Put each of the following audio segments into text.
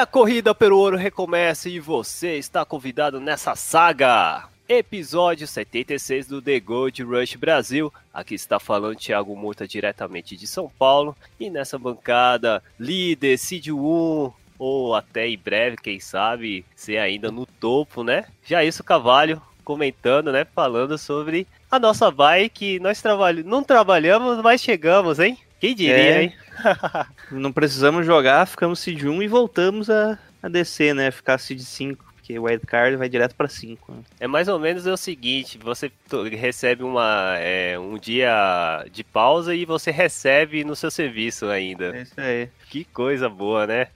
A corrida pelo ouro recomeça e você está convidado nessa saga. Episódio 76 do The Gold Rush Brasil. Aqui está falando Thiago Murta diretamente de São Paulo. E nessa bancada, líder, Cid 1, ou até em breve, quem sabe, ser ainda no topo, né? Jailson Cavalho comentando, né? Falando sobre a nossa bike. Nós trabalh... não trabalhamos, mas chegamos, hein? Quem diria, É. hein? Não precisamos jogar, ficamos seed 1 e voltamos a, a descer, né? Ficar seed 5, porque o wildcard vai direto pra 5. né? É mais ou menos é o seguinte, você recebe uma, é, um dia de pausa e você recebe no seu serviço ainda. É isso aí. Que coisa boa, né?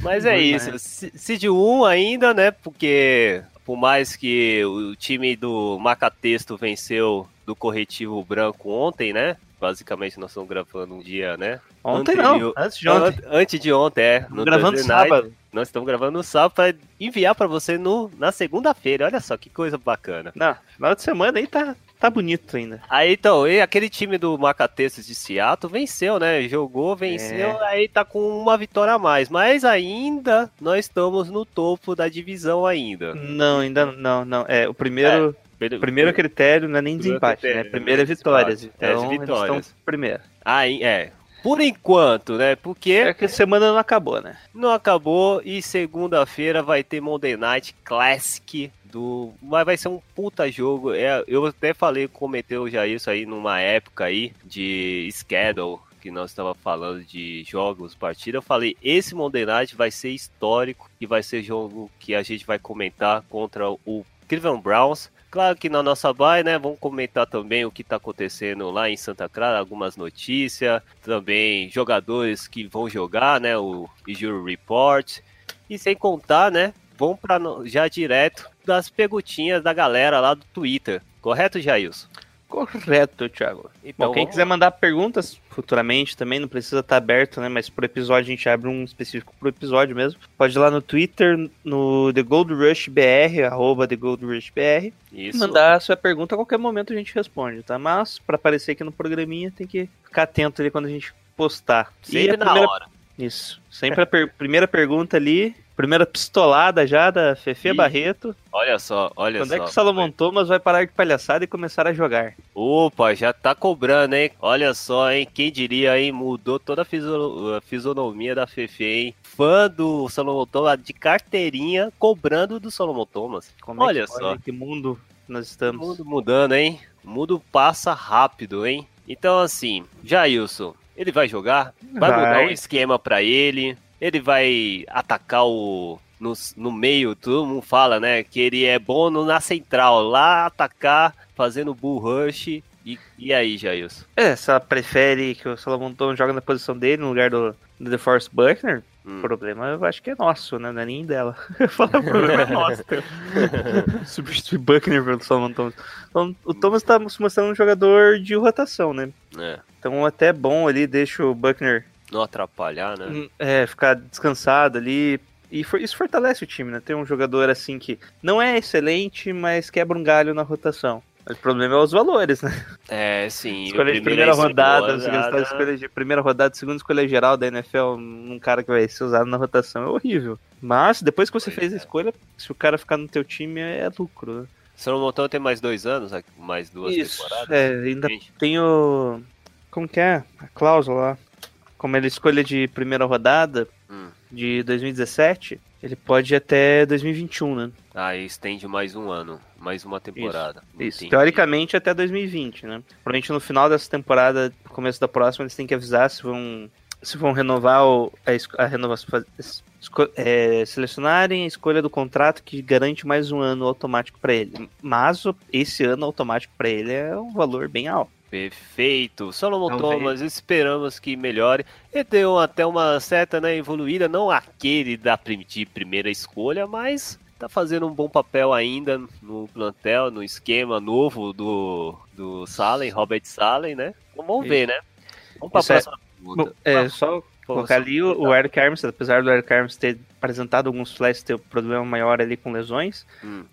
Mas é isso, Seed 1 ainda, né? Porque por mais que o time do Macatexto venceu do Corretivo Branco ontem, né? Basicamente nós estamos gravando um dia, né? Ontem Anterior- não, antes de ontem. An- Antes de ontem, é. Estamos gravando Thursday Night. sábado. Nós estamos gravando no sábado para enviar para você no, na segunda-feira. Olha só que coisa bacana. Não, final de semana aí tá, tá bonito ainda. Aí então, e aquele time do Macatexos de Seattle venceu, né? Jogou, venceu, É. aí tá com uma vitória a mais. Mas ainda nós estamos no topo da divisão ainda. Não, ainda não, não. É, o primeiro, o primeiro critério não é nem desempate, critério, né? Primeiro é né? vitórias. É, Então, eles vitórias. estão primeiro. Aí, é. Por enquanto, né? Porque É que a semana não acabou, né? não acabou e segunda-feira vai ter Monday Night Classic do, mas vai ser um puta jogo. É, eu até falei, comentei já isso aí numa época aí de schedule que nós estava falando de jogos, partida. Eu falei, esse Monday Night vai ser histórico e vai ser jogo que a gente vai comentar contra o Cleveland Browns. Claro que na nossa bye, né, vamos comentar também o que tá acontecendo lá em Santa Clara, algumas notícias, também jogadores que vão jogar, né, o Injury Report. E sem contar, né, vamos para já direto das perguntinhas da galera lá do Twitter. Correto, Jailson? Correto, Thiago. Então, Bom, quem quiser mandar perguntas futuramente também, não precisa estar aberto, né? Mas por episódio a gente abre um específico pro episódio mesmo. Pode ir lá no Twitter, no The Gold Rush BR, arroba The Gold Rush BR, e Isso. mandar a sua pergunta a qualquer momento a gente responde, tá? Mas para aparecer aqui no programinha tem que ficar atento ali quando a gente postar. Sempre e na primeira... hora. Isso. Sempre a per- primeira pergunta ali, primeira pistolada já da Fefe Ih, Barreto. Olha só, olha Quando só. é que o Salomão Thomas vai parar de palhaçada e começar a jogar? Opa, já tá cobrando, hein? Olha só, hein? Quem diria, hein? Mudou toda a, fiso- a fisionomia da Fefe, hein? Fã do Solomon Thomas de carteirinha cobrando do Solomon Thomas. Como é Olha que, só. que mundo nós estamos. mundo mudando, hein? Mundo passa rápido, hein? Então, assim, Jailson, ele vai jogar? Vai, Vai. mudar o esquema pra ele? Ele vai atacar o. No, no meio, todo mundo fala, né? Que ele é bom no- na central, lá atacar, fazendo bull rush. E, e aí, Jailson? É, se ela prefere que o Salomão Thomas joga na posição dele no lugar do, do The Force Buckner, Hum. o problema eu acho que é nosso, né? Não é nem dela. Falar o problema é nosso. Substituir Buckner pelo Salomão Thomas. Então, o Thomas tá se mostrando um jogador de rotação, né? É, Então até bom ali, deixa o Buckner não atrapalhar, né? hum, é, ficar descansado ali. E for- isso fortalece o time, né? Ter um jogador assim que não é excelente, mas quebra um galho na rotação. Mas o problema é os valores, né? É, sim. Escolha de primeira rodada, rodada, escolha de primeira rodada, segunda escolha geral da NFL, um cara que vai ser usado na rotação é horrível. Mas depois que você fez a é. escolha, se o cara ficar no teu time é lucro. né? Solomon Thomas tem mais dois anos, mais duas Isso. temporadas. É, ainda Gente, tem o. Como que é? A cláusula lá. Como ele escolha de primeira rodada Hum. de 2017, ele pode ir até 2021, né? Aí estende mais um ano, mais uma temporada. Isso. Entendi. Teoricamente até 2020, né? Provavelmente no final dessa temporada, no começo da próxima, eles têm que avisar se vão, se vão renovar o, a, a renovação. é, selecionarem a escolha do contrato que garante mais um ano automático para ele. Mas esse ano automático para ele é um valor bem alto. Perfeito. Solomon Talvez. Thomas, esperamos que melhore. Ele deu até uma certa né, evoluída, não aquele da primeira escolha, mas tá fazendo um bom papel ainda no plantel, no esquema novo do, do Salen, Robert Salen, né? Vamos ver, né? Vamos para a é- próxima pergunta. é, só colocar ali o, o Eric Armstead, apesar do Eric Armstead ter apresentado alguns flashes, ter um problema maior ali com lesões, Hum.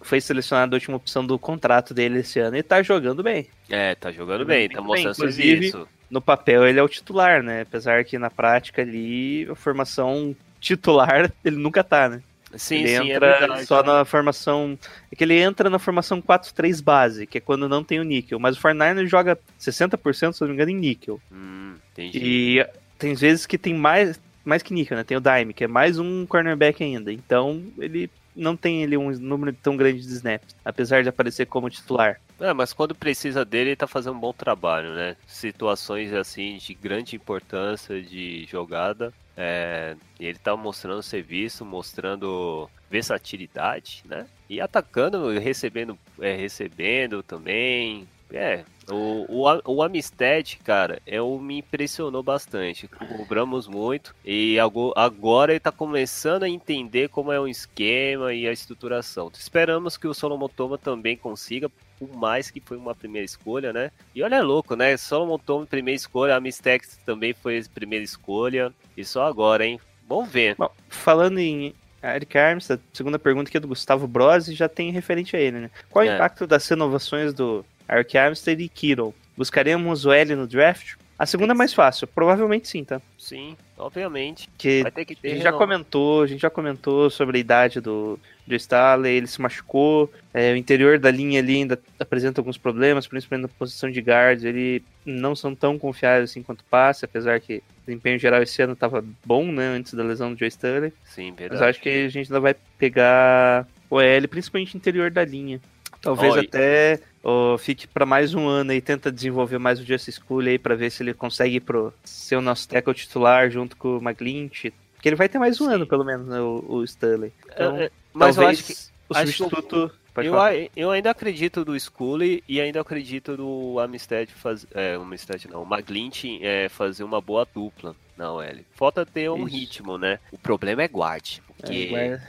foi selecionado a última opção do contrato dele esse ano e tá jogando bem. É, tá jogando Jogando bem, tá bem, mostrando inclusive, serviço. No papel ele é o titular, né? Apesar que na prática ali, a formação titular ele nunca tá, né? Sim, ele sim, é entra verdade. só na formação. É que ele entra na formação 4-3 base, que é quando não tem o níquel. Mas o 49 joga 60%, se não me engano, em níquel. Hum, entendi. E tem vezes que tem mais, mais que níquel, né? Tem o Dime, que é mais um cornerback ainda. Então ele não tem ali um número tão grande de snaps, apesar de aparecer como titular. É, mas quando precisa dele, ele tá fazendo um bom trabalho, né? Situações assim de grande importância de jogada. É, ele tá mostrando serviço, mostrando versatilidade, né? E atacando, recebendo, é, recebendo também. É, o, o, o Amistad, cara, é o me impressionou bastante. Cobramos muito e ago- agora ele tá começando a entender como é o esquema e a estruturação. Esperamos que o Solomon Toma também consiga, por mais que foi uma primeira escolha, né? E olha, é louco, né? Solomon Toma, primeira escolha, a Mistex também foi a primeira escolha. E só agora, hein? Vamos ver. Bom, falando em Eric Armstead, segunda pergunta aqui é do Gustavo Brosi, já tem referente a ele, né? Qual o É. impacto das renovações do Eric Armstead e Kittle? Buscaremos o L no draft? A segunda é mais fácil, provavelmente sim, tá? Sim, obviamente. Que Vai ter que a ter. gente já comentou, a gente já comentou sobre a idade do, do Staley, ele se machucou, é, o interior da linha ali ainda apresenta alguns problemas, principalmente na posição de guards, ele não são tão confiáveis assim quanto passe, apesar que o desempenho geral esse ano estava bom, né, antes da lesão do Joe Staley. Sim, Mas verdade. eu acho que a gente ainda vai pegar o L, principalmente interior da linha. Talvez até ó, fique para mais um ano e tenta desenvolver mais o Justice School aí para ver se ele consegue pro, ser o nosso tackle titular junto com o McGlinch. Porque ele vai ter mais um Sim. ano, pelo menos, né, o, o Stanley. Então, É, é, mas eu acho que. o que substituto. Pode Eu, a- eu ainda acredito do Scully e ainda acredito do Amistad fazer. É, o Amistad não, o McGlinch é, fazer uma boa dupla. Não, L. Falta ter um Isso. ritmo, né? O problema é guard. Porque É,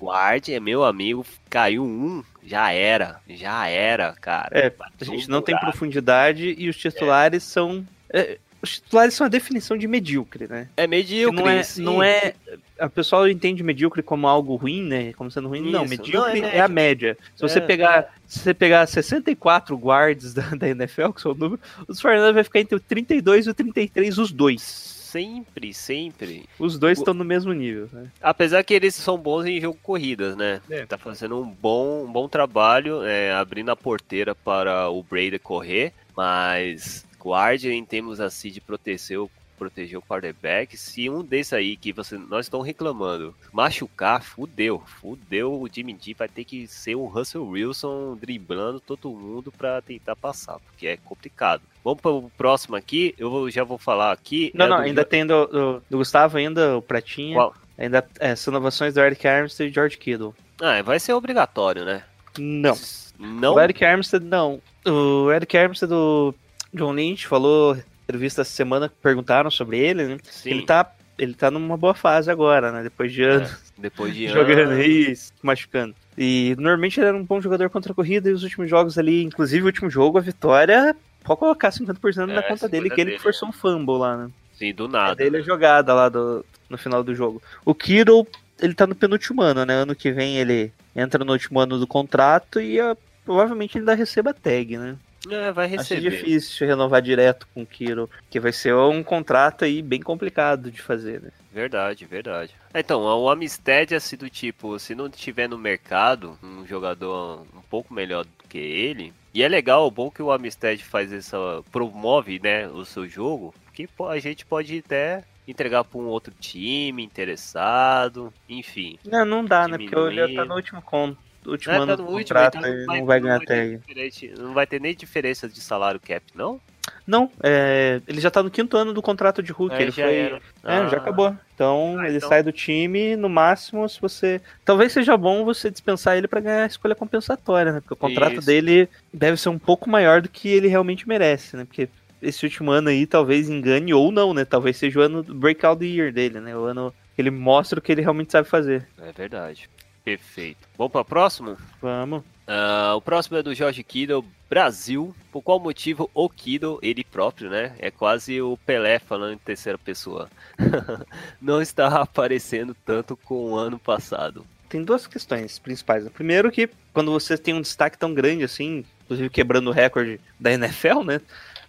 guard é meu amigo, caiu um, já era. Já era, cara. É, a gente não tem profundidade e os titulares são. é, os titulares são a definição de medíocre, né? É medíocre. não é, sim. não é. A pessoa entende medíocre como algo ruim, né? Como sendo ruim. não, Isso, medíocre não, é é, a média. Se você É, pegar. Se você pegar 64 guards da, da NFL, que são o número, os Fernandes vai ficar entre o 32 e o 33, os dois. Sempre, sempre. Os dois O- estão no mesmo nível, né? Apesar que eles são bons em jogo corridas, né? É. Tá fazendo um bom, um bom trabalho, é, abrindo a porteira para o Brady correr, mas guarde em termos assim de proteger o, proteger o quarterback. Se um desse aí que você, nós estamos reclamando machucar, fudeu, fudeu. O Jimmy G vai ter que ser o Russell Wilson driblando todo mundo para tentar passar, porque é complicado. Vamos para o próximo aqui. Eu vou- já vou falar aqui. Não, é não, do- ainda tem do, do, do Gustavo, ainda, o Pratinha. Qual? Ainda é, são inovações do Eric Armstead e George Kittle. Ah, vai ser obrigatório, né? Não. Não. O Eric Armstead, não. O Eric Armstead, do John Lynch, falou, entrevista essa semana, perguntaram sobre ele, né? Sim. Ele tá, ele tá numa boa fase agora, né? Depois de anos É, depois de jogando anos. se machucando. E normalmente ele era um bom jogador contra a corrida e os últimos jogos ali, inclusive o último jogo, a vitória, pode colocar 50% na É, conta dele, 50 que ele dele, forçou um fumble lá, né? Sim, do A nada. dele é né? jogada lá do, no final do jogo. O Kittle, ele tá no penúltimo ano, né? Ano que vem ele entra no último ano do contrato e ah, provavelmente ele ainda receba a tag, né? É, vai Acho receber. difícil renovar direto com o Kittle, que vai ser um contrato aí bem complicado de fazer, né? Verdade, verdade. Então, o Amistad é assim do tipo, se não tiver no mercado um jogador um pouco melhor do que ele, e é legal, bom que o Amistad faz essa. promove, né, o seu jogo, que a gente pode até entregar para um outro time interessado, enfim. Não, não dá, né? Porque ele já tá no último, con... último É, ano tá do último, contrato então e não vai ganhar ter tag. não vai ter nem diferença de salário cap, não? Não, é, ele já tá no quinto ano do contrato de Hulk. Aí ele já foi. É, Ah. já acabou. Então Ah, ele então- sai do time, no máximo, se você. Talvez seja bom você dispensar ele pra ganhar a escolha compensatória, né? Porque o contrato Isso. dele deve ser um pouco maior do que ele realmente merece, né? Porque esse último ano aí talvez engane ou não, né? Talvez seja o ano do breakout year dele, né? O ano que ele mostra o que ele realmente sabe fazer. É verdade. Perfeito. Vamos para o próximo? Vamos. Ah, o próximo é do Jorge Kittle, Brasil. Por qual motivo o Kittle, ele próprio, né? É quase o Pelé falando em terceira pessoa. não está aparecendo tanto com o ano passado. Tem duas questões principais. Primeiro que quando você tem um destaque tão grande assim, inclusive quebrando o recorde da NFL, né?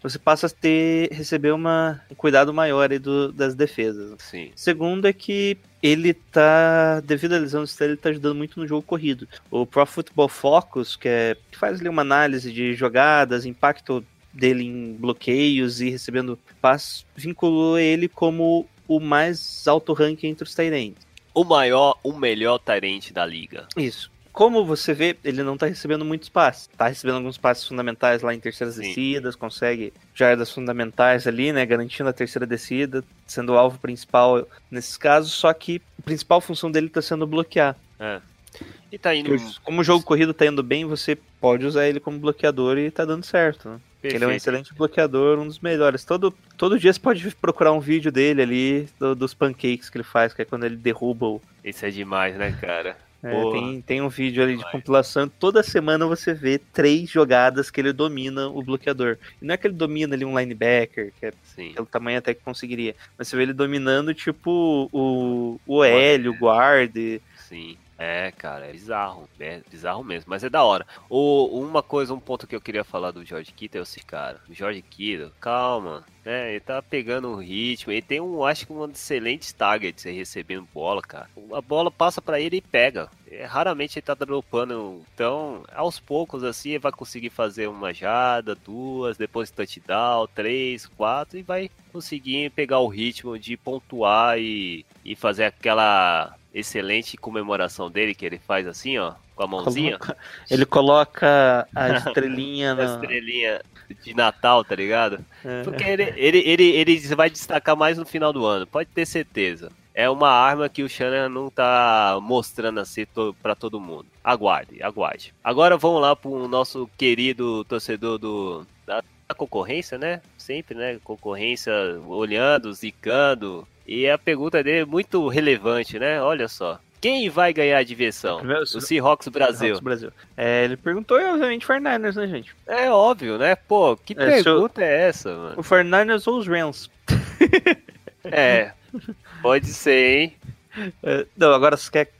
Você passa a ter receber uma, um cuidado maior aí do- das defesas. Sim. Segundo é que ele tá, devido à lesão do Stanley, ele tá ajudando muito no jogo corrido. O Pro Football Focus, que, é, que faz ali uma análise de jogadas, impacto dele em bloqueios e recebendo passos, vinculou ele como o mais alto ranking entre os Tyrants. O maior, o melhor tarente da liga. Isso. Como você vê, ele não tá recebendo muitos passes. Tá recebendo alguns passes fundamentais lá em terceiras Sim. descidas, consegue jardas fundamentais ali, né? Garantindo a terceira descida, sendo o alvo principal nesses casos. Só que a principal função dele tá sendo bloquear. É. E tá indo. Como o jogo corrido tá indo bem, você pode usar ele como bloqueador e tá dando certo, né? Ele é um excelente bloqueador, um dos melhores. Todo, todo dia você pode procurar um vídeo dele ali, do- dos pancakes que ele faz, que é quando ele derruba o, Isso é demais, né, cara? É, tem, tem um vídeo ali de compilação. Toda semana você vê três jogadas que ele domina o bloqueador. E não é que ele domina ali um linebacker, que é Sim. pelo tamanho até que conseguiria. Mas você vê ele dominando, tipo, o, o OL, o guard. Sim. É, cara, é bizarro. É bizarro mesmo, mas é da hora. O, uma coisa, um ponto que eu queria falar do George Kittle é seguinte, cara. O George Kittle, calma, né? Ele tá pegando um ritmo. Ele tem um, acho que um excelentes targets aí recebendo bola, cara. A bola passa pra ele e pega. É, raramente ele tá dropando. Então, aos poucos, assim, ele vai conseguir fazer uma jada, duas, depois touchdown, três, quatro, e vai conseguir pegar o ritmo de pontuar e, e fazer aquela excelente comemoração dele que ele faz assim, ó, com a mãozinha. Coloca- ele coloca a estrelinha A na. estrelinha de Natal, tá ligado? É. Porque ele, ele, ele, ele vai destacar mais no final do ano, pode ter certeza. É uma arma que o Shannon não tá mostrando assim to, pra todo mundo. Aguarde, aguarde. Agora vamos lá pro nosso querido torcedor do, da, da concorrência, né? Sempre, né? Concorrência olhando, zicando. E a pergunta dele é muito relevante, né? Olha só. Quem vai ganhar a diversão? Primeiro, O Seahawks Brasil. Seahawks Brasil. É, ele perguntou, e obviamente, 49ers, né, gente? É óbvio, né? Pô, que É, se eu- pergunta é essa, mano? O 49ers ou os Rams? É, pode ser, hein? É, não, agora você quer.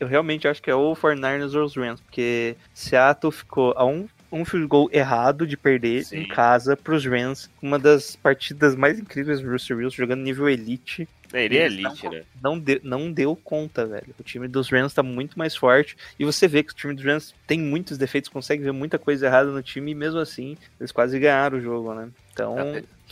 Eu realmente acho que é ou o 49ers ou os Rams, porque Seattle ficou a um, um field goal errado de perder Sim. em casa pros Rams. Uma das partidas mais incríveis do Russell Wilson, jogando nível elite. É, Ele é elite, não- né? Não deu, não deu conta, velho. O time dos Rams tá muito mais forte. E você vê que o time dos Rams tem muitos defeitos, consegue ver muita coisa errada no time, e mesmo assim, eles quase ganharam o jogo, né? Então.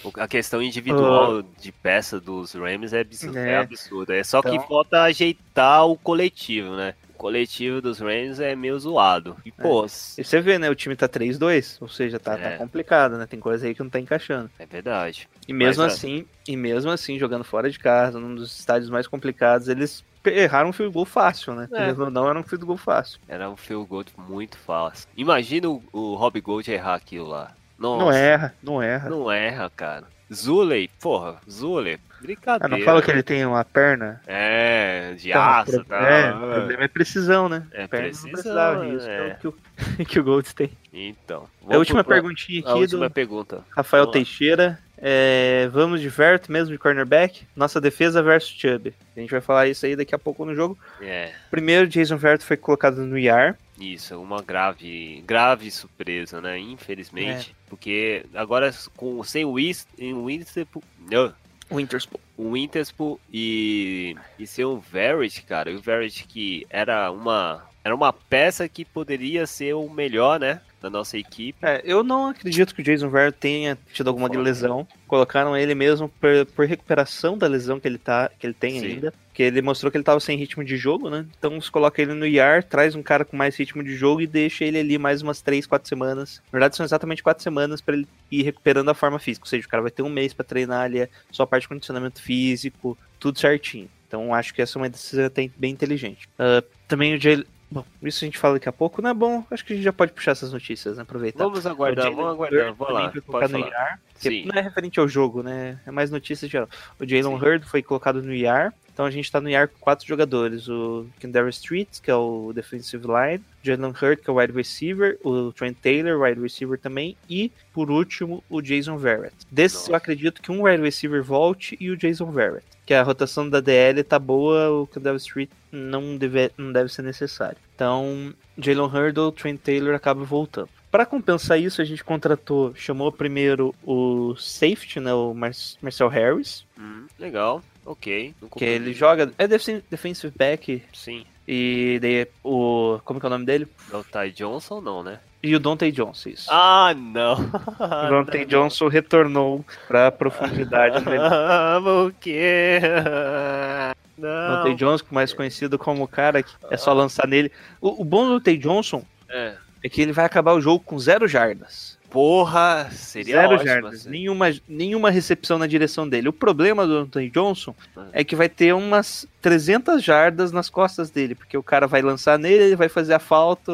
O- A questão individual de peça dos Rams é, absurda. É. é absurda. É só que Então- falta ajeitar o coletivo, né? O coletivo dos Rams é meio zoado. E, pô, E você vê, né? O time tá 3-2, ou seja, tá, tá É. complicado, né? Tem coisa aí que não tá encaixando. é verdade. E mesmo Mas, é. assim, e mesmo assim, jogando fora de casa, num dos estádios mais complicados, eles erraram um field goal fácil, né? É. Não era um field goal fácil. Era um field goal muito fácil. Imagina o, o Rob Gold errar aquilo lá. Nossa, Não erra, não erra. Não erra, cara. Zuley, porra, Zuley, Ah, brincadeira. não fala que ele tem uma perna? É, de Então, aço, pro- tá? É, o problema é precisão, né? É perna precisão, não precisava, isso é. que, é o que o, que o Golds tem. Então. A vamos última pro- perguntinha A aqui última do pergunta. Rafael Vamos. Teixeira. É, vamos de Vert mesmo de cornerback. Nossa defesa versus Chubb. A gente vai falar isso aí daqui a pouco no jogo. É, Primeiro, Jason Vert foi colocado no IR. isso, uma grave, grave surpresa, né? Infelizmente. É. Porque agora com, sem o Winston, não, Winterspoon. o Winterspoon e, e ser o Verrett, cara. O Verrett que era uma, era uma peça que poderia ser o melhor, né? da nossa equipe. É, eu não acredito que o Jason Verrett tenha tido alguma lesão. Colocaram ele mesmo por, por recuperação da lesão que ele, tá, que ele tem Sim. ainda. Porque ele mostrou que ele tava sem ritmo de jogo, né? Então você coloca ele no IR, traz um cara com mais ritmo de jogo e deixa ele ali mais umas 3, 4 semanas. Na verdade, são exatamente 4 semanas pra ele ir recuperando a forma física. Ou seja, o cara vai ter um mês pra treinar ali, só a parte de condicionamento físico, tudo certinho. Então acho que essa é uma decisão até bem inteligente. Ah, também o Jalen. Bom, isso a gente fala daqui a pouco, não é bom? Acho que a gente já pode puxar essas notícias, né? Aproveitar. Vamos aguardar, vamos aguardar. Vamos lá, foi colocado no que Sim. não é referente ao jogo, né? É mais notícias geral. O Jalen. Hurd foi colocado no IR. Então a gente tá no IR com quatro jogadores. O Kendara Street, que é o defensive line. Jalen Hurd, que é o wide receiver. O Trent Taylor, wide receiver também. E, por último, o Jason Verrett. Desses Nossa. eu acredito que um wide receiver volte e o Jason Verrett. Que a rotação da DL tá boa, o Kendara Street não deve, não deve ser necessário. Então, Jalen Hurd ou Trent Taylor acaba voltando. Para compensar isso, a gente contratou, chamou primeiro o safety, né, o Mar Marcel Harris, Hum, legal, ok. Que ele joga, é defen- defensive back, Sim. E daí o, como que é o nome dele? É o Ty Johnson, não, né? E o Dante Johnson, isso. Ah, não. o Dante Johnson retornou pra profundidade. por quê? Dante Não. Johnson, mais conhecido como o cara que é só lançar nele. O, o bom do Dante Johnson É. é que ele vai acabar o jogo com zero jardas. Porra, seria Zero ótimo. jardas, assim. nenhuma, nenhuma recepção na direção dele. O problema do Anthony Johnson é que vai ter umas 300 jardas nas costas dele, porque o cara vai lançar nele, ele vai fazer a falta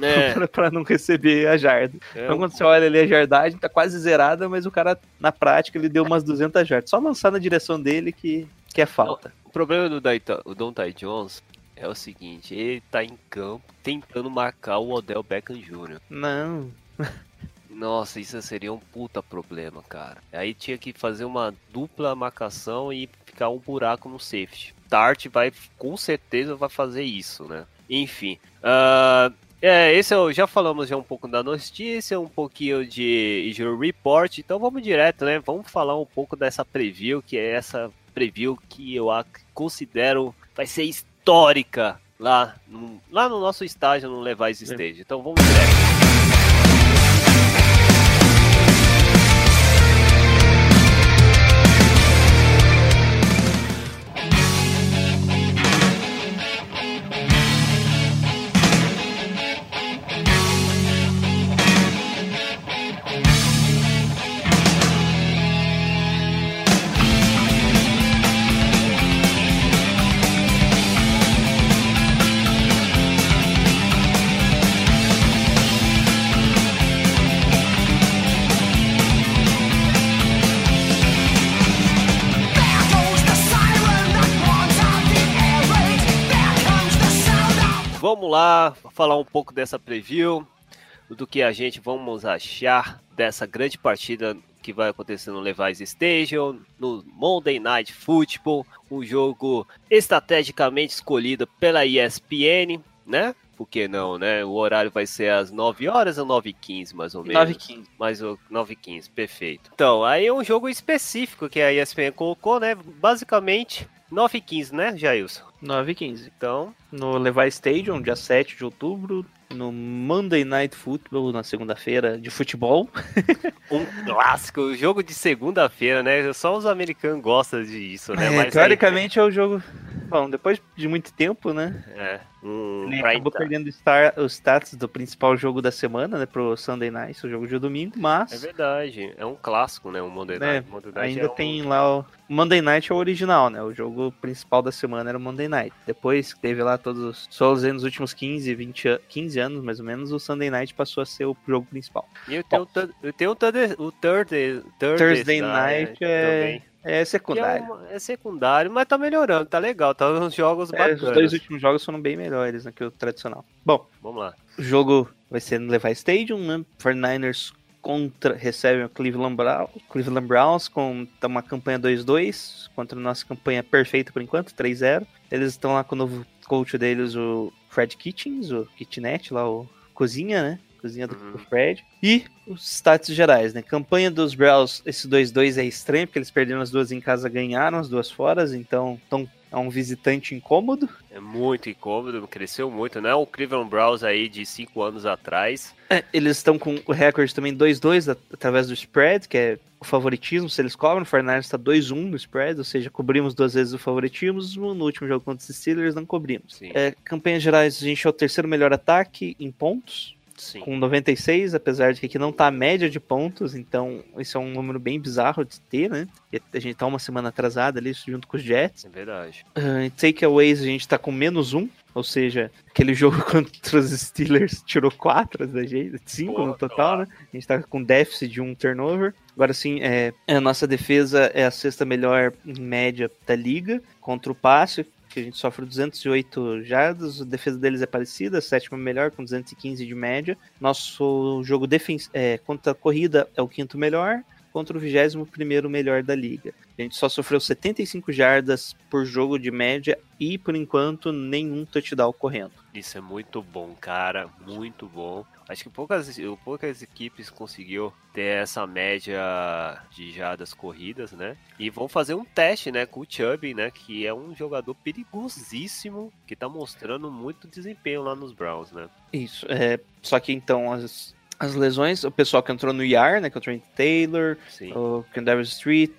É, pra- pra não receber a jarda. é Então quando você olha ali a jardagem, tá quase zerada, mas o cara, na prática, ele deu umas 200 jardas. Só lançar na direção dele que, que é falta. O problema do o Ty Jones é o seguinte, ele tá em campo tentando marcar o Odell Beckham Jr. Não. Nossa, isso seria um puta problema, cara. Aí tinha que fazer uma dupla marcação e ficar um buraco no safety. Tart vai, com certeza, vai fazer isso, né? Enfim. ah, é, esse eu, já falamos já um pouco da notícia, um pouquinho de injury report. Então vamos direto, né? Vamos falar um pouco dessa preview, que é essa preview que eu considero vai ser histórica lá no, lá no nosso estágio, no Levi's Stage. Então vamos direto. Lá falar um pouco dessa preview, do que a gente vamos achar dessa grande partida que vai acontecer no Levi's Stadium, no Monday Night Football, um jogo estrategicamente escolhido pela ESPN, né? Por que não, né? O horário vai ser às 9 horas ou 9h15, mais ou menos. 9 15. Mais o 9h15, perfeito. Então, aí é um jogo específico que a ESPN colocou, né? Basicamente, 9h15, né, Jailson? 9 15. Então, No Levi Stadium, dia 7 de outubro. No Monday Night Football, na segunda-feira de futebol. Um clássico, jogo de segunda-feira, né? Só os americanos gostam disso, né? É, Mas aí- teoricamente é o jogo. Bom, depois de muito tempo, né? é, um prime acabou perdendo o star- os status do principal jogo da semana, né? Pro Sunday Night, o jogo de domingo, É mas. verdade, é um clássico, né? O Monday né, Night. Monday Night ainda é um- tem lá o. Monday Night é o original, né? O jogo principal da semana era o Monday Night. Depois que teve lá todos. os- Só nos últimos 15, 20, a- 15 anos, mais ou menos, o Sunday Night passou a ser o jogo principal. E eu tenho, o Thur- eu tenho o Thursday, o Thursday, Thursday, Thursday Night é, também, é secundário. é, uma- é secundário, mas tá melhorando, tá legal, tá uns jogos É, bacanas. os dois últimos jogos foram bem melhores né, que o tradicional. Bom, Vamos lá. o jogo vai ser no Levi Stadium, né? 49ers contra, recebem o Cleveland Browns, Cleveland Browns com tá uma campanha 2-2 contra a nossa campanha perfeita por enquanto, 3-0. Eles estão lá com o novo coach deles, o Fred Kitchens, o Kitnet, lá o Cozinha, né? Cozinha do, Uhum. do Fred. E os status gerais, né? Campanha dos Browns, esse 2-2 é estranho, porque eles perderam as duas em casa, ganharam as duas fora, então estão é um visitante incômodo. É muito incômodo, cresceu muito, não é o Cleveland Browns aí de 5 anos atrás. É, eles estão com o recorde também 2-2 at- através do spread, que é o favoritismo, se eles cobram. O Fortnite está 2-1 no spread, ou seja, cobrimos duas vezes o favoritismo. No último jogo contra os Steelers, não cobrimos. É, campanhas gerais, a gente é o terceiro melhor ataque em pontos, Sim. com 96, apesar de que aqui não tá a média de pontos, então isso é um número bem bizarro de ter, né? A gente tá uma semana atrasada ali, junto com os Jets. É verdade. Uh, em takeaways a gente tá com menos um, ou seja, aquele jogo contra os Steelers tirou quatro da gente, cinco no total, né? A gente tá com déficit de um turnover. Agora sim, é, a nossa defesa é a sexta melhor em média da liga contra o passe, que a gente sofre 208 jardas, a defesa deles é parecida, sétima melhor com 215 de média. Nosso jogo defens é, contra a corrida é o quinto melhor, contra o 21 primeiro melhor da liga. A gente só sofreu 75 jardas por jogo de média e, por enquanto, nenhum touchdown correndo. Isso é muito bom, cara. Muito bom. Acho que poucas, poucas equipes conseguiu ter essa média de jardas corridas, né? E vão fazer um teste, né, com o Chubb, né? Que é um jogador perigosíssimo que tá mostrando muito desempenho lá nos Browns, né? Isso. É, só que então as, as lesões, o pessoal que entrou no IR, né? Que é o Trent Taylor, Sim. o Candavis Street,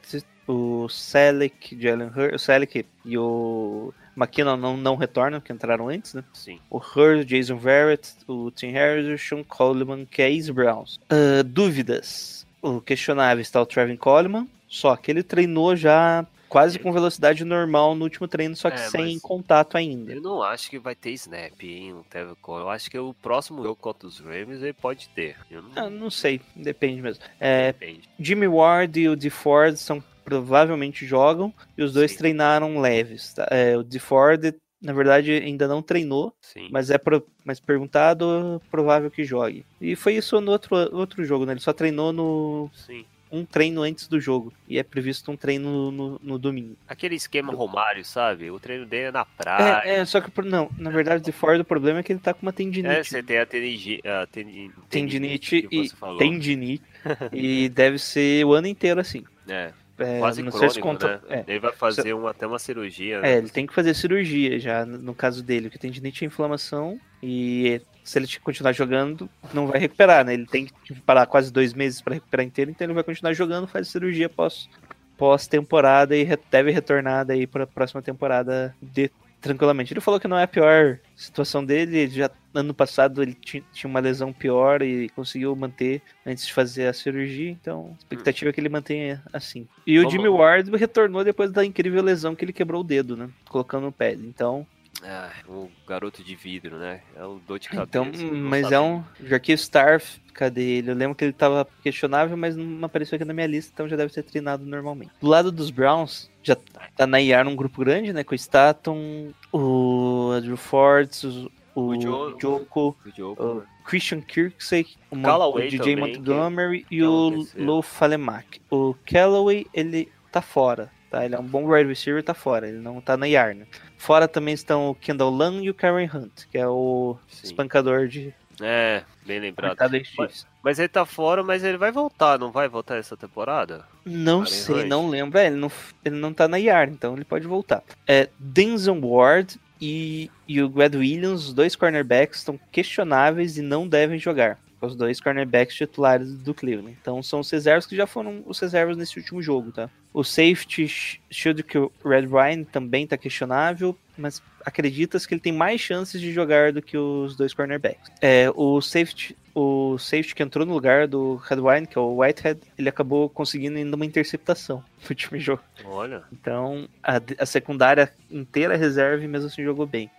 o Selleck, Jalen Hurts, o Selleck e o McKinnon não, não retornam, que entraram antes, né? Sim. O Hurd, Jason Verrett, o Tim Harris e o Sean Coleman, que é ex-Browns. Ah, dúvidas. O questionável está o Trevin Coleman, só que ele treinou já quase com velocidade normal no último treino, só que É, sem contato ainda. Eu não acho que vai ter snap, hein, Tevin. Eu acho que o próximo jogo contra os Rams ele pode ter. Eu não, Ah, não sei, depende mesmo. É, depende. Jimmy Ward e o DeFord são provavelmente jogam e os dois Sim. treinaram leves. tá? É, o DeFord, na verdade, ainda não treinou, Sim. mas é pro, mas perguntado, provável que jogue. E foi isso no outro, outro jogo, né? Ele só treinou no Sim. Um treino antes do jogo e é previsto um treino no, no domingo. Aquele esquema Romário, sabe? O treino dele é na praia. É, é, só que não, na verdade, o DeFord o problema é que ele tá com uma tendinite. É, você tem a tenigi- a teni- tendinite que e falou. tendinite e deve ser o ano inteiro assim. É, É, quase não sei se crônico, conta- né? é. Ele vai fazer um, até uma cirurgia, né? É, ele tem que fazer cirurgia já, no no caso dele, porque tendinite é inflamação e se ele continuar jogando, não vai recuperar, né? Ele tem que parar quase dois meses para recuperar inteiro, então ele vai continuar jogando, faz cirurgia pós, pós-temporada e re- deve retornar daí para a próxima temporada de, tranquilamente. Ele falou que não é a pior situação dele, ele já ano passado ele ti- tinha uma lesão pior e conseguiu manter antes de fazer a cirurgia, então a expectativa é que ele mantenha assim. E o Jimmy Ward retornou depois da incrível lesão que ele quebrou o dedo, né? Colocando no pé. Então, Ah, o garoto de vidro, né? É um dor de cabeça. então mas sabia. é um. Jarquil Starf, cadê ele? Eu lembro que ele tava questionável, mas não apareceu aqui na minha lista, então já deve ter treinado normalmente. Do lado dos Browns, já tá na IR num grupo grande, né? Com o Staton, o Andrew Ford, o, o O Jo- Joko, O o né? Christian Kirksey, o, Callaway o DJ também, Montgomery e é um o. Lou Falemack. O Callaway, ele tá fora, tá? Ele é um bom wide receiver, tá fora, ele não tá na IR, né? Fora também estão o Kendall Lang e o Karen Hunt, que é o Sim. espancador de É, bem lembrado. Chiefs. Mas ele tá fora, mas ele vai voltar, não vai voltar essa temporada? Não Karen sei, Hunt. não lembro. É, ele não, ele não tá na IR, então ele pode voltar. É, Denzel Ward e, e o Brad Williams, os dois cornerbacks, estão questionáveis e não devem jogar. Os dois cornerbacks titulares do Cleveland. Então são os reservas que já foram os reservas nesse último jogo, tá? O safety Sh- Shield que o Red Ryan também tá questionável, mas acreditas que ele tem mais chances de jogar do que os dois cornerbacks. É, o safety o safety que entrou no lugar do Red Wine, que é o Whitehead, ele acabou conseguindo ainda uma interceptação no último jogo. Olha, Então, a, a secundária inteira reserva e mesmo assim jogou bem.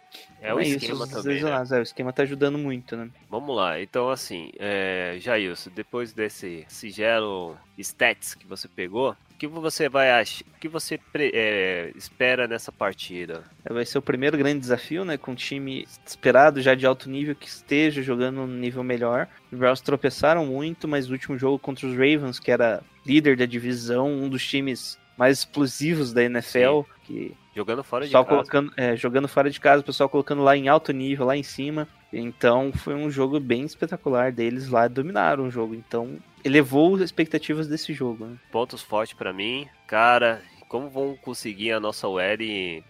É o isso, esquema os também, né? É, o esquema tá ajudando muito, né? Vamos lá, então assim, é, Jailson, depois desse sigelo stats que você pegou, o que você vai achar, o que você é, espera nessa partida? Vai ser o primeiro grande desafio, né? Com um time esperado já de alto nível que esteja jogando um nível melhor. Os Browns tropeçaram muito, mas o último jogo contra os Ravens, que era líder da divisão, um dos times mais explosivos da NFL, que Jogando fora de casa. colocando, é, jogando fora de casa, o pessoal colocando lá em alto nível, lá em cima. Então foi um jogo bem espetacular deles lá, dominaram o jogo. Então elevou as expectativas desse jogo. Né? Pontos fortes pra mim, cara. como vão conseguir a nossa OL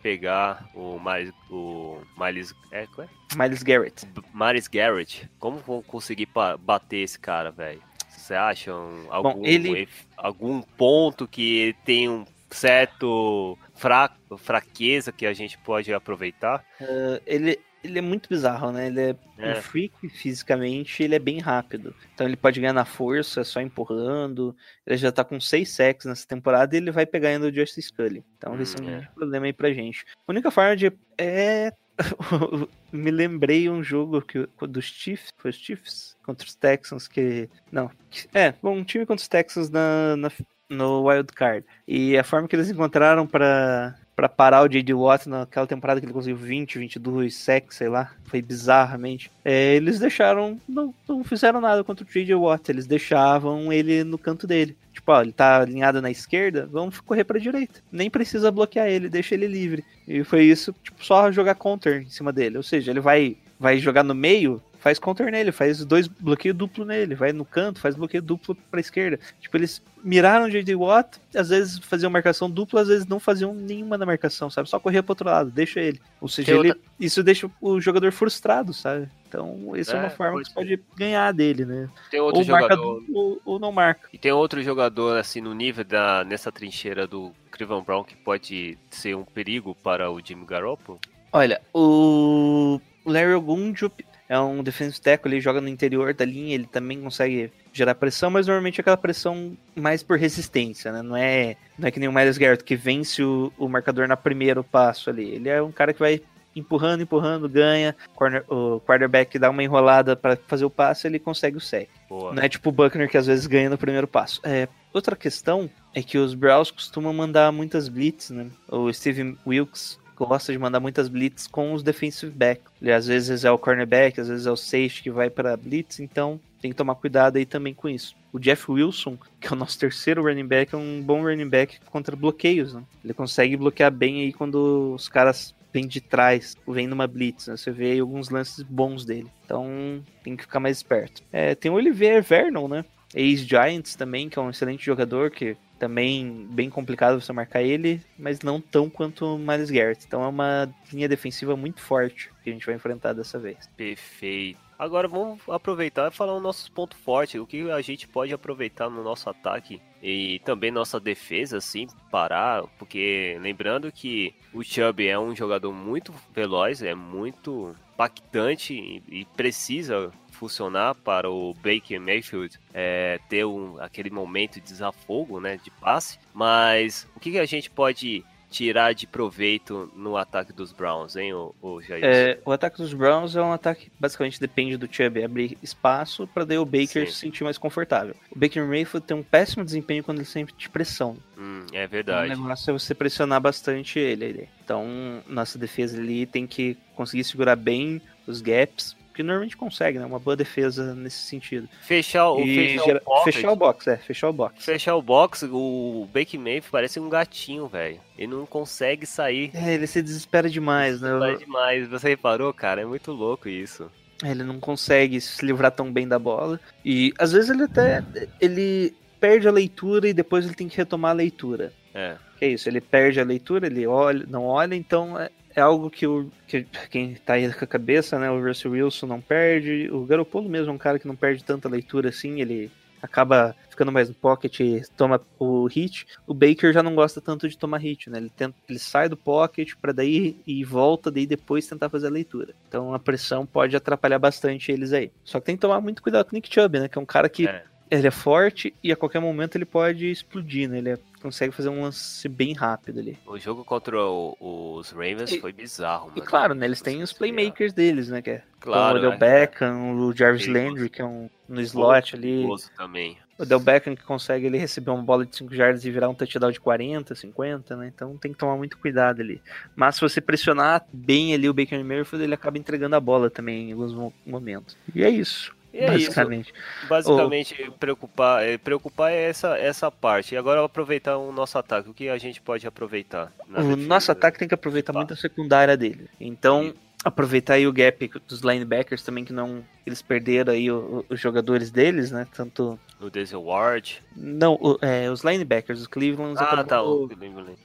pegar o Miles, o Miles, é, qual é? Miles Garrett. B- Miles Garrett? Como vão conseguir bater esse cara, velho? Você acha um- algum, ele- ef- algum ponto que ele tem um certo fra, fraqueza que a gente pode aproveitar? Uh, ele, ele é muito bizarro, né? Ele é, É. um freak fisicamente, ele é bem rápido. Então ele pode ganhar na força, só empurrando. Ele já tá com seis sacks nessa temporada e ele vai pegar ainda o Justice Scully. Então vai Hum, ser um é. grande problema aí pra gente. A única forma de. É. Me lembrei um jogo que, dos Chiefs, foi os Chiefs contra os Texans que. Não. É, bom, um time contra os Texans na, na- no Wild Card. E a forma que eles encontraram pra para parar o J.D. Watt naquela temporada que ele conseguiu 20, 22 sacks, sei lá, foi bizarramente. É, eles deixaram, não, não fizeram nada contra o J.D. Watt, eles deixavam ele no canto dele. Tipo, ó, ele tá alinhado na esquerda, vamos correr pra direita. Nem precisa bloquear ele, deixa ele livre. E foi isso, tipo, só jogar counter em cima dele. Ou seja, ele vai, vai jogar no meio, faz counter nele, faz dois bloqueio duplo nele, vai no canto, faz bloqueio duplo pra esquerda. Tipo, eles miraram o J.D. Watt, às vezes faziam marcação dupla, às vezes não faziam nenhuma na marcação, sabe? Só corria pro outro lado, deixa ele. Ou seja, ele, outra- isso deixa o jogador frustrado, sabe? Então, essa é, É, uma forma que pode você pode ganhar dele, né? Tem outro Ou marca jogador. duplo ou, ou não marca. E tem outro jogador, assim, no nível da. nessa trincheira do Cleveland Brown que pode ser um perigo para o Jimmy Garoppolo? Olha, o Larry Ogunjup é um defensive tackle, ele joga no interior da linha, ele também consegue gerar pressão, mas normalmente é aquela pressão mais por resistência, né? Não é, não é que nem o Miles Garrett que vence o, o marcador na primeiro passo ali. Ele é um cara que vai empurrando, empurrando, ganha, corner- o quarterback dá uma enrolada para fazer o passe, ele consegue o sec. Boa. Não é tipo o Buckner que às vezes ganha no primeiro passo. É, outra questão é que os Browns costumam mandar muitas blitz, né? O Steve Wilkes gosta de mandar muitas blitz com os defensive back. Ele às vezes é o cornerback, às vezes é o safety que vai para blitz, então tem que tomar cuidado aí também com isso. O Jeff Wilson, que é o nosso terceiro running back, é um bom running back contra bloqueios, né? Ele consegue bloquear bem aí quando os caras vêm de trás, vêm numa blitz, né? Você vê aí alguns lances bons dele. Então tem que ficar mais esperto. É, tem o Olivier Vernon, né? Ex-Giants também, que é um excelente jogador, que também bem complicado você marcar ele, mas não tão quanto o Miles Garrett. Então é uma linha defensiva muito forte que a gente vai enfrentar dessa vez. Perfeito. Agora vamos aproveitar e falar os nossos pontos fortes, o que a gente pode aproveitar no nosso ataque e também nossa defesa, assim, parar, porque lembrando que o Chubb é um jogador muito veloz, é muito impactante e precisa funcionar para o Baker Mayfield é, ter um, aquele momento de desafogo, né, de passe, mas o que, que a gente pode tirar de proveito no ataque dos Browns, hein, o, o Jair? É, o ataque dos Browns é um ataque que basicamente depende do Chubb abrir espaço para daí o Baker Sim. se sentir mais confortável. O Baker Mayfield tem um péssimo desempenho quando ele sente pressão. Hum, é O verdade. negócio é você pressionar bastante ele. ali. Então, nossa defesa ali tem que conseguir segurar bem os gaps, que normalmente consegue, né? Uma boa defesa nesse sentido. Fechar, o, E fechar, gera- o pocket, fechar o box, é, fechar o box. fechar o box, o Baker Mayfield parece um gatinho, velho. Ele não consegue sair. É, ele se desespera demais, né? Vai demais. Você reparou, cara? É muito louco isso. Ele não consegue se livrar tão bem da bola. E às vezes ele até ele perde a leitura e depois ele tem que retomar a leitura. É. Que é isso, ele perde a leitura, ele olha, não olha, então é, algo que, o, que quem tá aí com a cabeça, né? O Russell Wilson não perde. O Garoppolo mesmo é um cara que não perde tanta leitura assim, ele acaba ficando mais no pocket e toma o hit. O Baker já não gosta tanto de tomar hit, né? Ele, tenta, ele sai do pocket para daí e volta, daí depois tentar fazer a leitura. Então a pressão pode atrapalhar bastante eles aí. Só que tem que tomar muito cuidado com o Nick Chubb, né? Que é um cara que É. ele é forte e a qualquer momento ele pode explodir, né? Ele é- consegue fazer um lance bem rápido ali. O jogo contra o- os Ravens E- foi bizarro, E mano. claro, né? Eles têm os playmakers deles, né? Que é Claro, o Odell é. Beckham, o Jarvis Perigoso. Landry, que é um no slot ali. Também. O Del Beckham que consegue ele receber uma bola de 5 jardas e virar um touchdown de 40, 50, né? Então tem que tomar muito cuidado ali. Mas se você pressionar bem ali o Baker Mayfield, ele acaba entregando a bola também em alguns mo- momentos. E é isso, E é isso. basicamente. Basicamente, preocupar, é, preocupar é essa, essa parte. E agora aproveitar o nosso ataque. O que a gente pode aproveitar? O defesa? nosso ataque tem que aproveitar muito a secundária dele. Então, aproveitar aí o gap dos linebackers também, que não. Eles perderam aí o- o- os jogadores deles, né? Tanto. O Denzel Ward. Não, o- é, os linebackers, os Cleveland Ah, acabou- tá. O...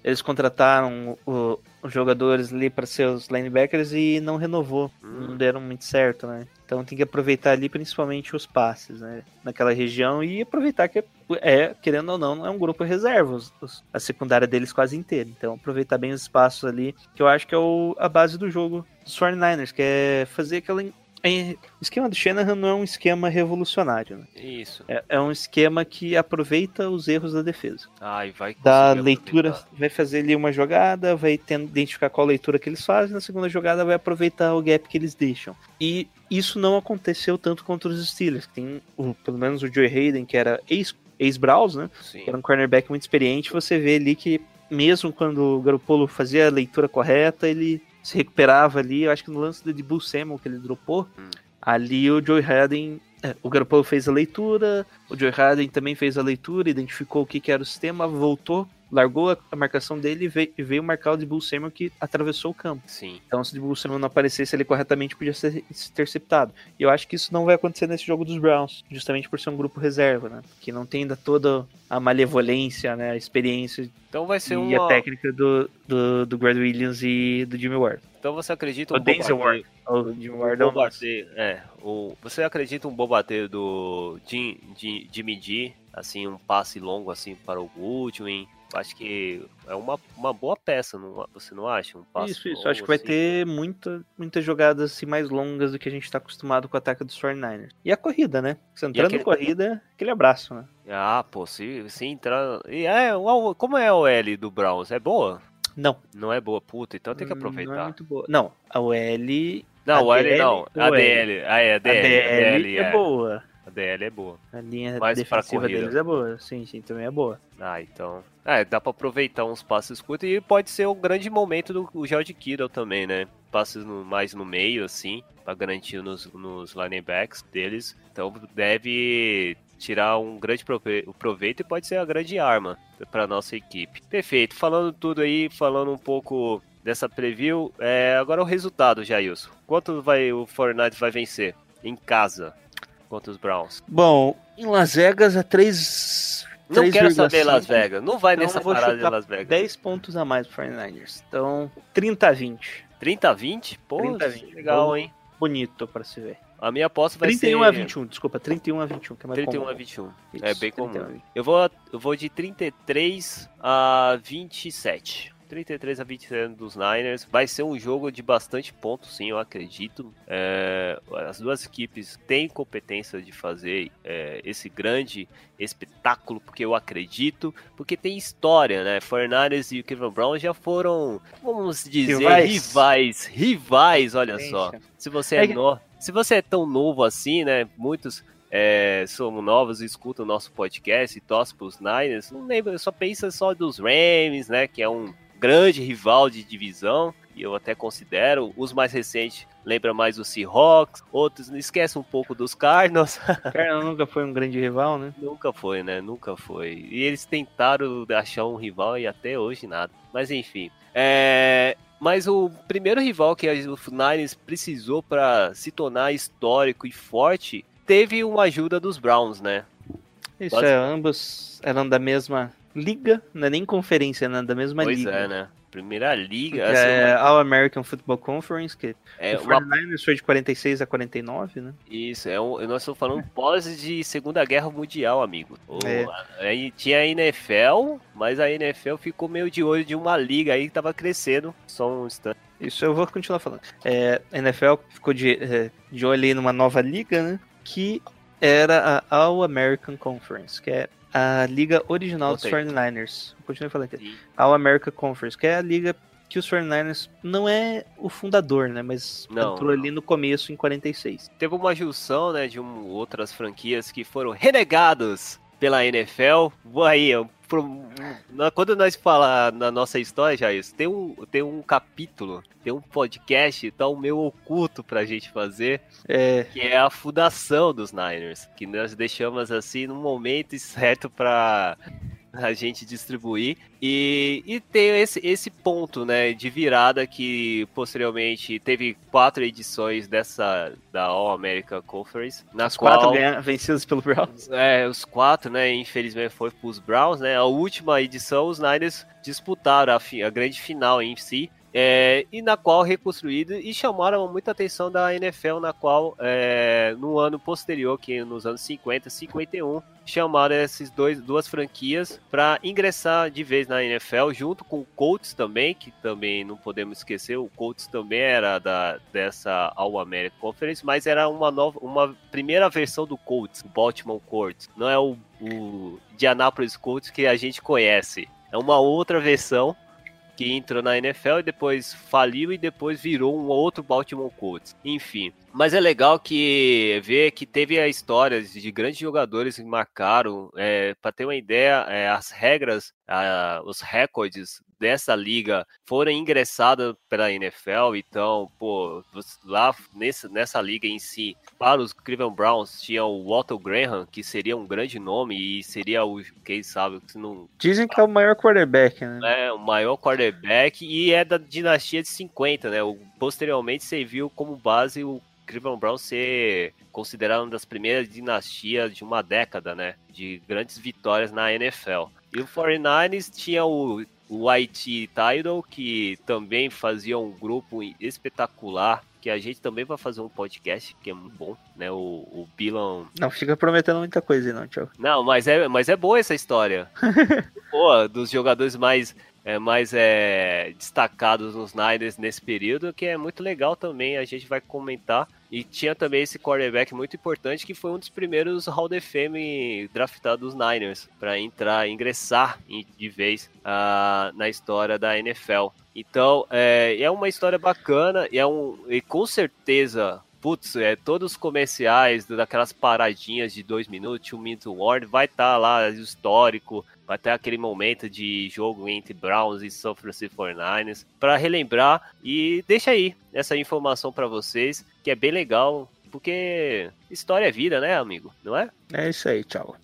Eles contrataram os jogadores ali para ser os linebackers e não renovou. Hum. Não deram muito certo, né? Então tem que aproveitar ali principalmente os passes, né? Naquela região e aproveitar que é, querendo ou não, é um grupo reserva, a secundária deles quase inteira. Então aproveitar bem os espaços ali, que eu acho que é o- a base do jogo dos 49ers, que é fazer aquela. é, o esquema do Shanahan não é um esquema revolucionário, né? Isso. É, é um esquema que aproveita os erros da defesa Ai, vai da leitura, aproveitar. vai fazer ali uma jogada, vai ten- identificar qual leitura que eles fazem, na segunda jogada vai aproveitar o gap que eles deixam. E isso não aconteceu tanto contra os Steelers, que tem o- pelo menos o Joey Hayden, que era ex- ex-Browns, né? Sim. Era um cornerback muito experiente, você vê ali que mesmo quando o Garoppolo fazia a leitura correta, ele se recuperava ali, eu acho que no lance do Bull Samuel que ele dropou, Hum. ali o Joey Hayden é, o Garoppolo fez a leitura, o Joey Hayden também fez a leitura, identificou o que, que era o sistema, voltou, largou a, marcação dele e veio, veio marcar o Bull Samuel que atravessou o campo. Sim. Então, se o Bull Samuel não aparecesse ali corretamente, podia ser interceptado. E eu acho que isso não vai acontecer nesse jogo dos Browns, justamente por ser um grupo reserva, né? Que não tem ainda toda a malevolência, né? A experiência Então vai ser e uma. a técnica do, do, do Williams e do Jimmy Ward. Então você acredita O um Denzel bombardeio- O Jimmy um Ward é o bombardeio, é, o, você acredita um bombardeio do Jim, Jim, Jimmy G, assim, um passe longo assim para o Goodwin? Acho que é uma, uma boa peça, não, você não acha? Um passe Isso, isso. Acho que vai assim? ter muita, muitas jogadas assim, mais longas do que a gente tá acostumado com o ataque dos 49ers. E a corrida, né? Você entrando aquele- na corrida, aquele abraço, né? Ah, pô, se, se entrar. E é, como é a OL do Browns? É boa? Não. Não é boa, puta, então tem que Não é aproveitar. muito boa. Não, a OL. Não, A o L DL não. A? DL. Ah, é, a A DL. DL, a é boa. A DL é boa. A linha pra defensiva deles é boa. Sim, sim, também é boa. Ah, então. É, dá pra aproveitar uns passes curtos e pode ser um grande momento do George Kittle também, né? Passes no- mais no meio, assim, pra garantir nos, nos linebacks deles. Então deve tirar um grande prove- proveito e pode ser a grande arma pra nossa equipe. Perfeito. Falando tudo aí, falando um pouco dessa preview, é, agora o resultado, Jailson. Quanto vai o Fortnite vai vencer em casa contra os Browns? Bom, em Las Vegas é 3. Não quero saber Las Vegas. Não vai Então nessa parada de Las Vegas. 10 pontos a mais pro 49ers. Então, 30 a 20. 30 a 20? Pô, 30 a 20. legal, hein? Bonito pra se ver. A minha aposta vai 31 ser... a 21, desculpa, 31 a 21, que é mais 31 comum. a 21. Isso, é bem 31 comum. 21. Eu vou, eu vou de 33 a 27. 33 a 27 dos Niners. Vai ser um jogo de bastante pontos, sim, eu acredito. É, as duas equipes têm competência de fazer é, esse grande espetáculo, porque eu acredito, porque tem história, né? Fornares e o Cleveland Brown já foram, vamos dizer, Rivais. rivais, rivais, olha só. Gente, Se você É é, no... se você é tão novo assim, né? Muitos é, somos novos e escutam o nosso podcast e torcem pros Niners. Não lembra, só pensa só dos Rams, né? Que é um grande rival de divisão. E eu até considero. Os mais recentes lembra mais do Seahawks. Outros esquece um pouco dos Cardinals. Cardinals nunca foi um grande rival, né? Nunca foi, né? Nunca foi. E eles tentaram achar um rival e até hoje nada. Mas enfim. É... Mas o primeiro rival que o Niners precisou para se tornar histórico e forte teve uma ajuda dos Browns, né? Isso Quase- é, ambos eram da mesma liga, não é nem conferência, né? Da mesma pois liga. é, né? Primeira liga. Assim, é All American Football Conference, que é o uma 49ers foi de 46 a 49, né? Isso, é um, nós estamos falando pós de Segunda Guerra Mundial, amigo. O- É. Aí tinha a NFL, mas a NFL ficou meio de olho de uma liga aí que tava crescendo. Só um instante. Isso eu vou continuar falando. É, a NFL ficou de, é, de olho aí numa nova liga, né? Que era a All American Conference, que é a liga original dos Voltei. 49ers. Continue falando aqui. All American Conference, que é a liga que os 49ers não é o fundador, né? Mas Não, entrou ali no começo, em 46. Teve uma junção, né, de um- outras franquias que foram renegados pela NFL. Aí, quando nós falar na nossa história, já isso, tem um, tem um capítulo, tem um podcast, tá o meu oculto pra gente fazer, É, que é a fundação dos Niners, que nós deixamos assim no momento certo pra a gente distribuir. E, e tem esse, esse ponto, né, de virada que posteriormente teve quatro edições dessa da All America Conference, nas Os quatro qual ganha- vencidos pelo Browns. é, os quatro, né, infelizmente foi pros Browns, né? A última edição os Niners disputaram a, fi- a grande final em si. é, e na qual reconstruído e chamaram muita atenção da NFL, na qual é, no ano posterior, que nos anos 50, 51, chamaram dois duas franquias para ingressar de vez na NFL, junto com o Colts também, que também não podemos esquecer, o Colts também era da dessa All American Conference, mas era uma nova, uma primeira versão do Colts, o Baltimore Colts, não é o, o Indianapolis Colts que a gente conhece, é uma outra versão que entrou na NFL e depois faliu e depois virou um outro Baltimore Colts. Enfim, mas é legal que ver que teve a história de grandes jogadores que marcaram. É, Para ter uma ideia, é, as regras, ah, os recordes dessa liga foram ingressados pela NFL. Então, pô, lá nesse, nessa liga em si, para os Cleveland Browns tinha o Walter Graham, que seria um grande nome e seria o, quem sabe, se não Dizem que é o maior quarterback, né? é o maior quarterback e é da dinastia de 50, né? O, posteriormente serviu como base o Cleveland Browns ser considerado uma das primeiras dinastias de uma década, né? De grandes vitórias na NFL. E o 49ers tinha o, o IT Tidal, que também fazia um grupo espetacular, que a gente também vai fazer um podcast, que é muito bom, né? O, o Bilan Não fica prometendo muita coisa aí, não, tchau. não, mas é, mas é boa essa história. Pô, dos jogadores mais, é, mais é, destacados nos Niners nesse período, que é muito legal também, a gente vai comentar. E tinha também esse quarterback muito importante, que foi um dos primeiros Hall of Fame draftados dos Niners, para entrar, ingressar de vez ah, na história da NFL. Então, é, é uma história bacana, e, é um, e com certeza putz, é, todos os comerciais daquelas paradinhas de dois minutos, um minuto warning, vai estar lá o histórico, ter aquele momento de jogo entre Browns e São Francisco 49ers para relembrar e deixa aí essa informação para vocês, que é bem legal, porque história é vida, né, amigo? Não é? É isso aí, tchau.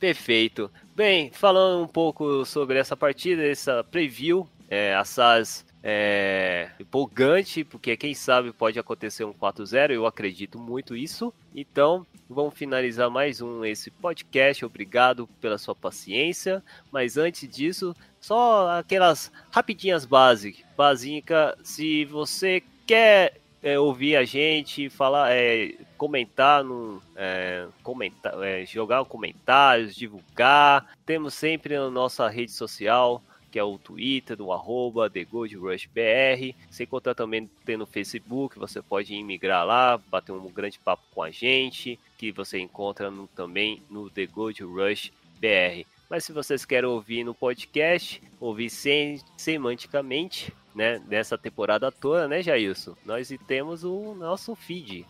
Perfeito. Bem, falando um pouco sobre essa partida, essa preview, é, assaz é, empolgante, porque quem sabe pode acontecer um 4-0, eu acredito muito isso. Então, vamos finalizar mais um esse podcast. Obrigado pela sua paciência. Mas antes disso, só aquelas rapidinhas básicas. Básica, se você quer é, ouvir a gente, falar, é, comentar, no, é, comentar é, jogar comentários, divulgar. Temos sempre na nossa rede social, que é o Twitter, do arroba TheGoldRushBR. Sem contar também tem no Facebook, você pode migrar lá, bater um grande papo com a gente, que você encontra no- também no The Gold Rush BR. Mas se vocês querem ouvir no podcast, ouvir sem, semanticamente, né, nessa temporada toda, né, Jailson? Nós temos o nosso feed.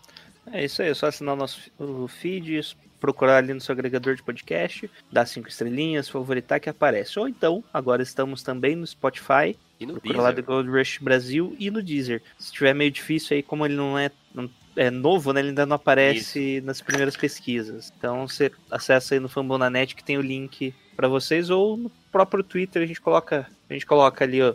É isso aí, é só assinar o nosso o feed, procurar ali no seu agregador de podcast, dar cinco estrelinhas, favoritar que aparece. Ou então, agora estamos também no Spotify, E no procura lá do Deezer. Gold Rush Brasil e no Deezer. Se tiver meio difícil aí, como ele não é, não- é novo, né, ele ainda não aparece nas primeiras pesquisas. Então você acessa aí no Fambonanet que tem o link para vocês ou no próprio Twitter a gente coloca, a gente coloca ali ó,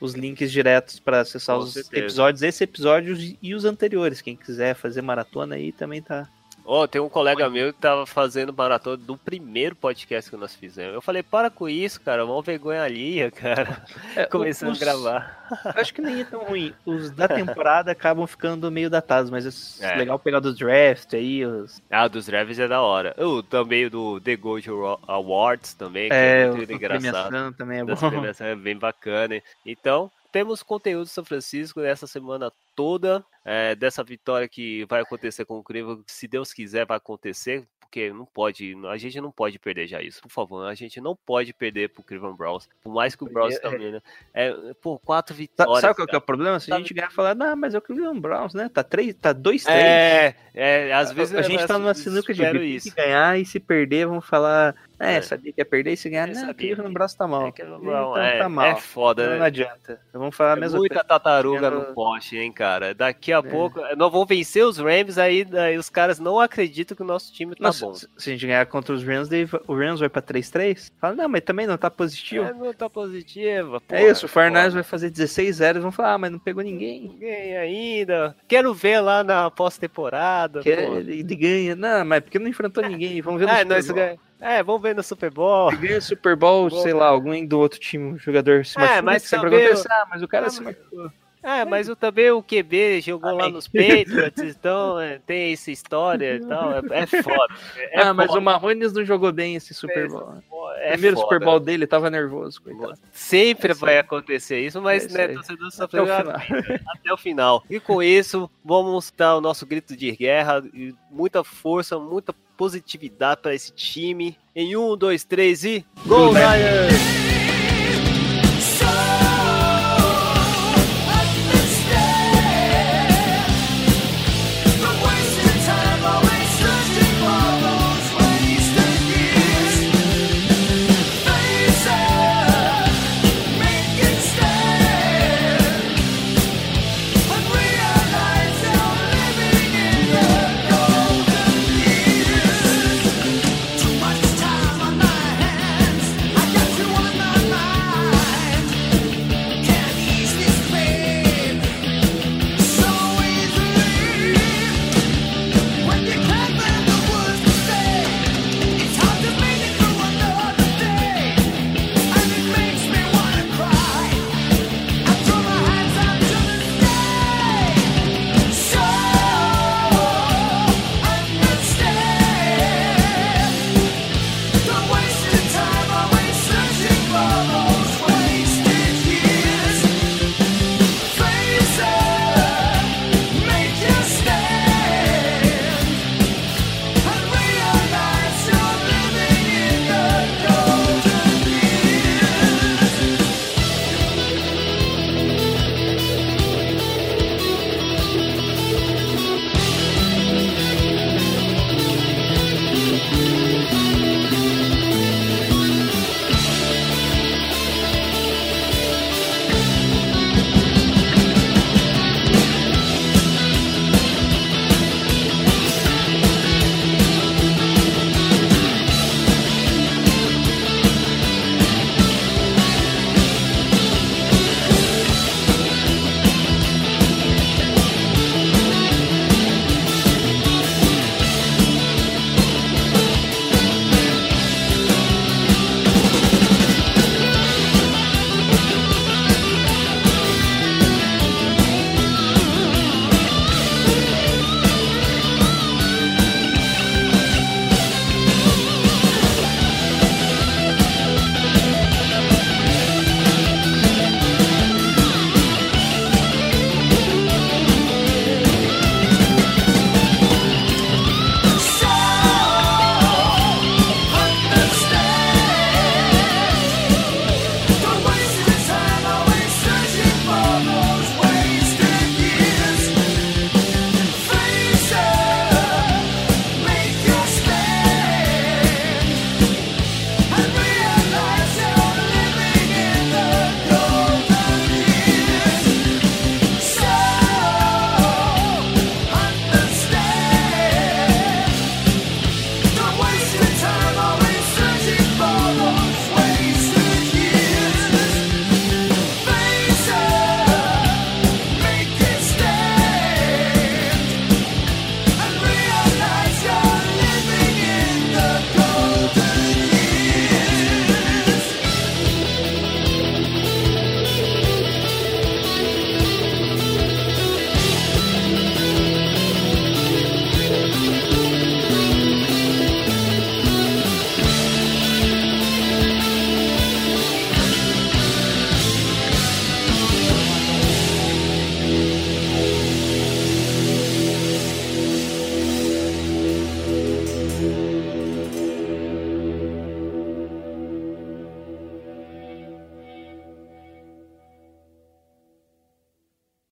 os links diretos para acessar Com os certeza. episódios, esse episódio e os anteriores. Quem quiser fazer maratona aí também tá. Ó, tem um colega meu que tava fazendo maratona do primeiro podcast que nós fizemos. Eu falei, para com isso, cara, uma vergonha alheia, cara. É, Começando os- a gravar. Eu acho que nem é tão ruim. Os da temporada acabam ficando meio datados, mas é, É. legal pegar do draft aí, os, Ah, dos Revis é da hora. Eu também do The Gold Awards também, que é, é muito engraçado. também é bom. É bem bacana. Então, temos conteúdo de São Francisco essa semana toda, é, dessa vitória que vai acontecer com o Cleveland, se Deus quiser vai acontecer, porque não pode, a gente não pode perder já isso, por favor, a gente não pode perder pro Cleveland Browns, por mais que o Browns É, também, né? É, pô, quatro vitórias. Sabe qual que é o problema? Se a gente ganhar falar, não, mas é o Cleveland Browns, né? Tá 3, tá 2 3 É, é, às vezes a, a gente tá numa sinuca de isso. ganhar e se perder, vamos falar É, É. sabia que ia perder e se ganhar, É, não, sabia. aquele no braço tá mal. É, que não, Então é, tá mal. é foda, Não, né? não adianta. Vamos falar a É mesma muita coisa. tartaruga no poste, hein, cara. Daqui a É. pouco, nós vamos vencer os Rams, aí, aí os caras não acreditam que o nosso time tá Nossa, bom. se a gente ganhar contra os Rams, o Rams vai pra 3-3? Fala, não, mas também não tá positivo. É, não tá positiva. É, isso, o Farnaz vai fazer 16-0 e vão falar, ah, mas não pegou ninguém. Ninguém ainda. Quero ver lá na pós-temporada. Ele, ganha. Não, mas porque não enfrentou ninguém. Vamos ver no É, nós Bowl. É, vamos ver no Super Bowl. Ganha Super Bowl, Bom. sei lá, alguém do outro time, o jogador se É, machuca, mas sempre ah, mas o cara Ah, se machucou. É, mas o, também o QB jogou lá nos Patriots, então é, tem essa história e tal. É, é foda. É ah, mas foda, o Mahomes não jogou bem esse Super. Bowl. é Primeiro foda. Super Bowl dele, tava nervoso, coitado. Sempre É vai acontecer isso, mas É né, torcedor só Até o pega final. até o final. E com isso, vamos dar o nosso grito de guerra e muita força, muita positividade para esse time. Em um, dois, três e. Gol, Lions!